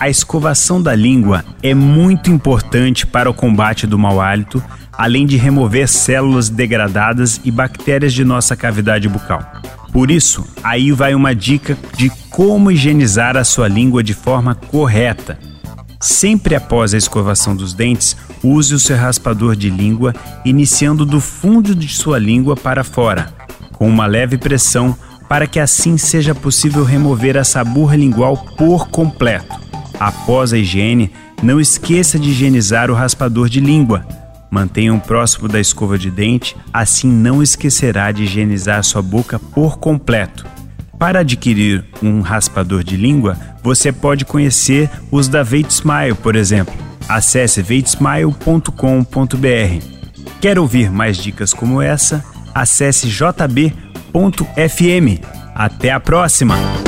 A escovação da língua é muito importante para o combate do mau hálito além de remover células degradadas e bactérias de nossa cavidade bucal. Por isso, aí vai uma dica de como higienizar a sua língua de forma correta. Sempre após a escovação dos dentes, use o seu raspador de língua, iniciando do fundo de sua língua para fora, com uma leve pressão, para que assim seja possível remover a saburra lingual por completo. Após a higiene, não esqueça de higienizar o raspador de língua Mantenha-o próximo da escova de dente, assim não esquecerá de higienizar sua boca por completo. Para adquirir um raspador de língua, você pode conhecer os da Veit Smile, por exemplo. Acesse veitsmile.com.br. Quer ouvir mais dicas como essa? Acesse jb.fm. Até a próxima!